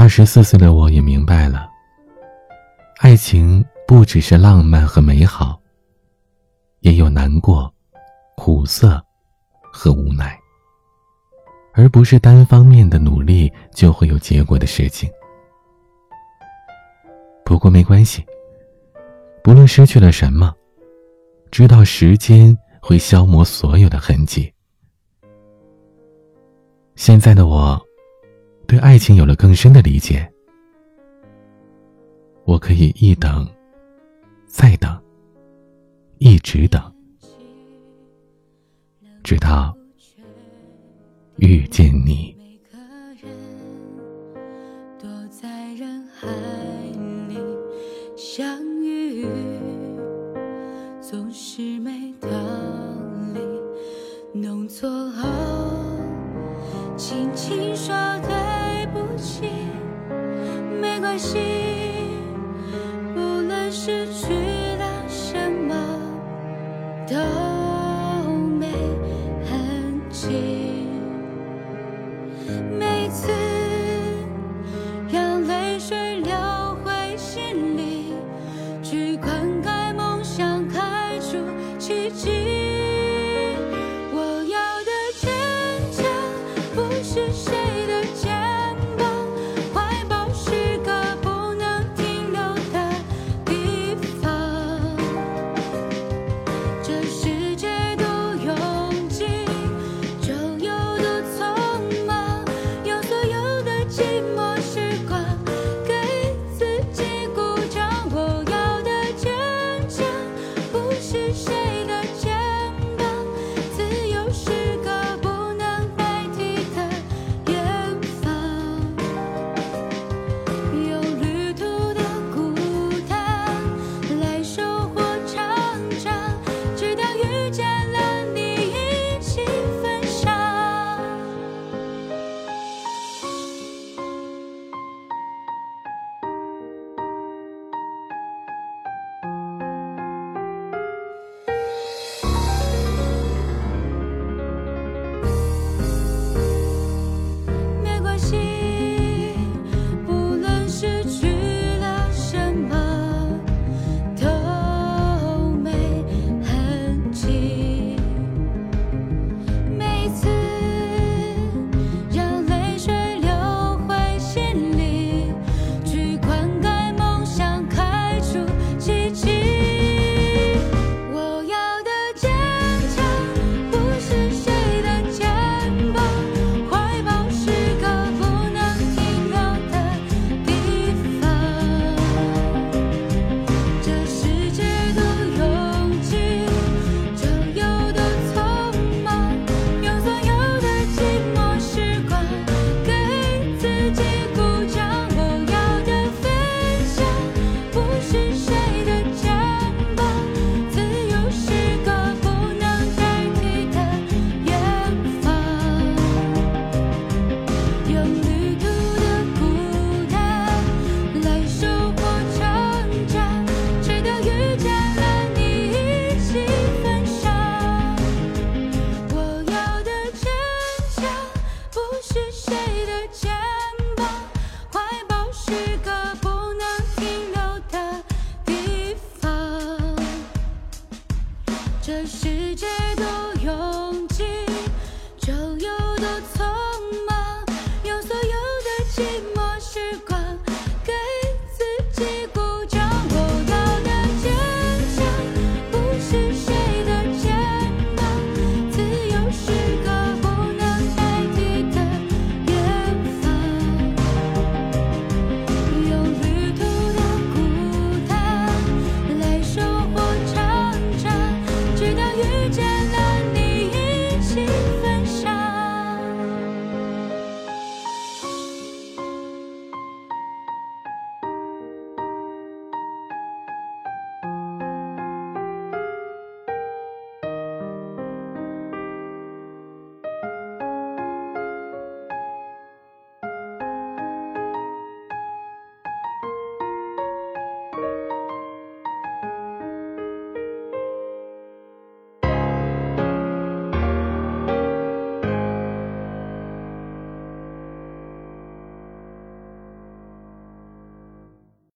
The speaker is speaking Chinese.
二十四岁的我也明白了，爱情不只是浪漫和美好，也有难过、苦涩和无奈，而不是单方面的努力就会有结果的事情。不过没关系，不论失去了什么，知道时间会消磨所有的痕迹。现在的我，对爱情有了更深的理解。我可以一等，再等，一直等，直到遇见你。总是没道理，弄错后轻轻说对不起，没关系，无论失去了什么都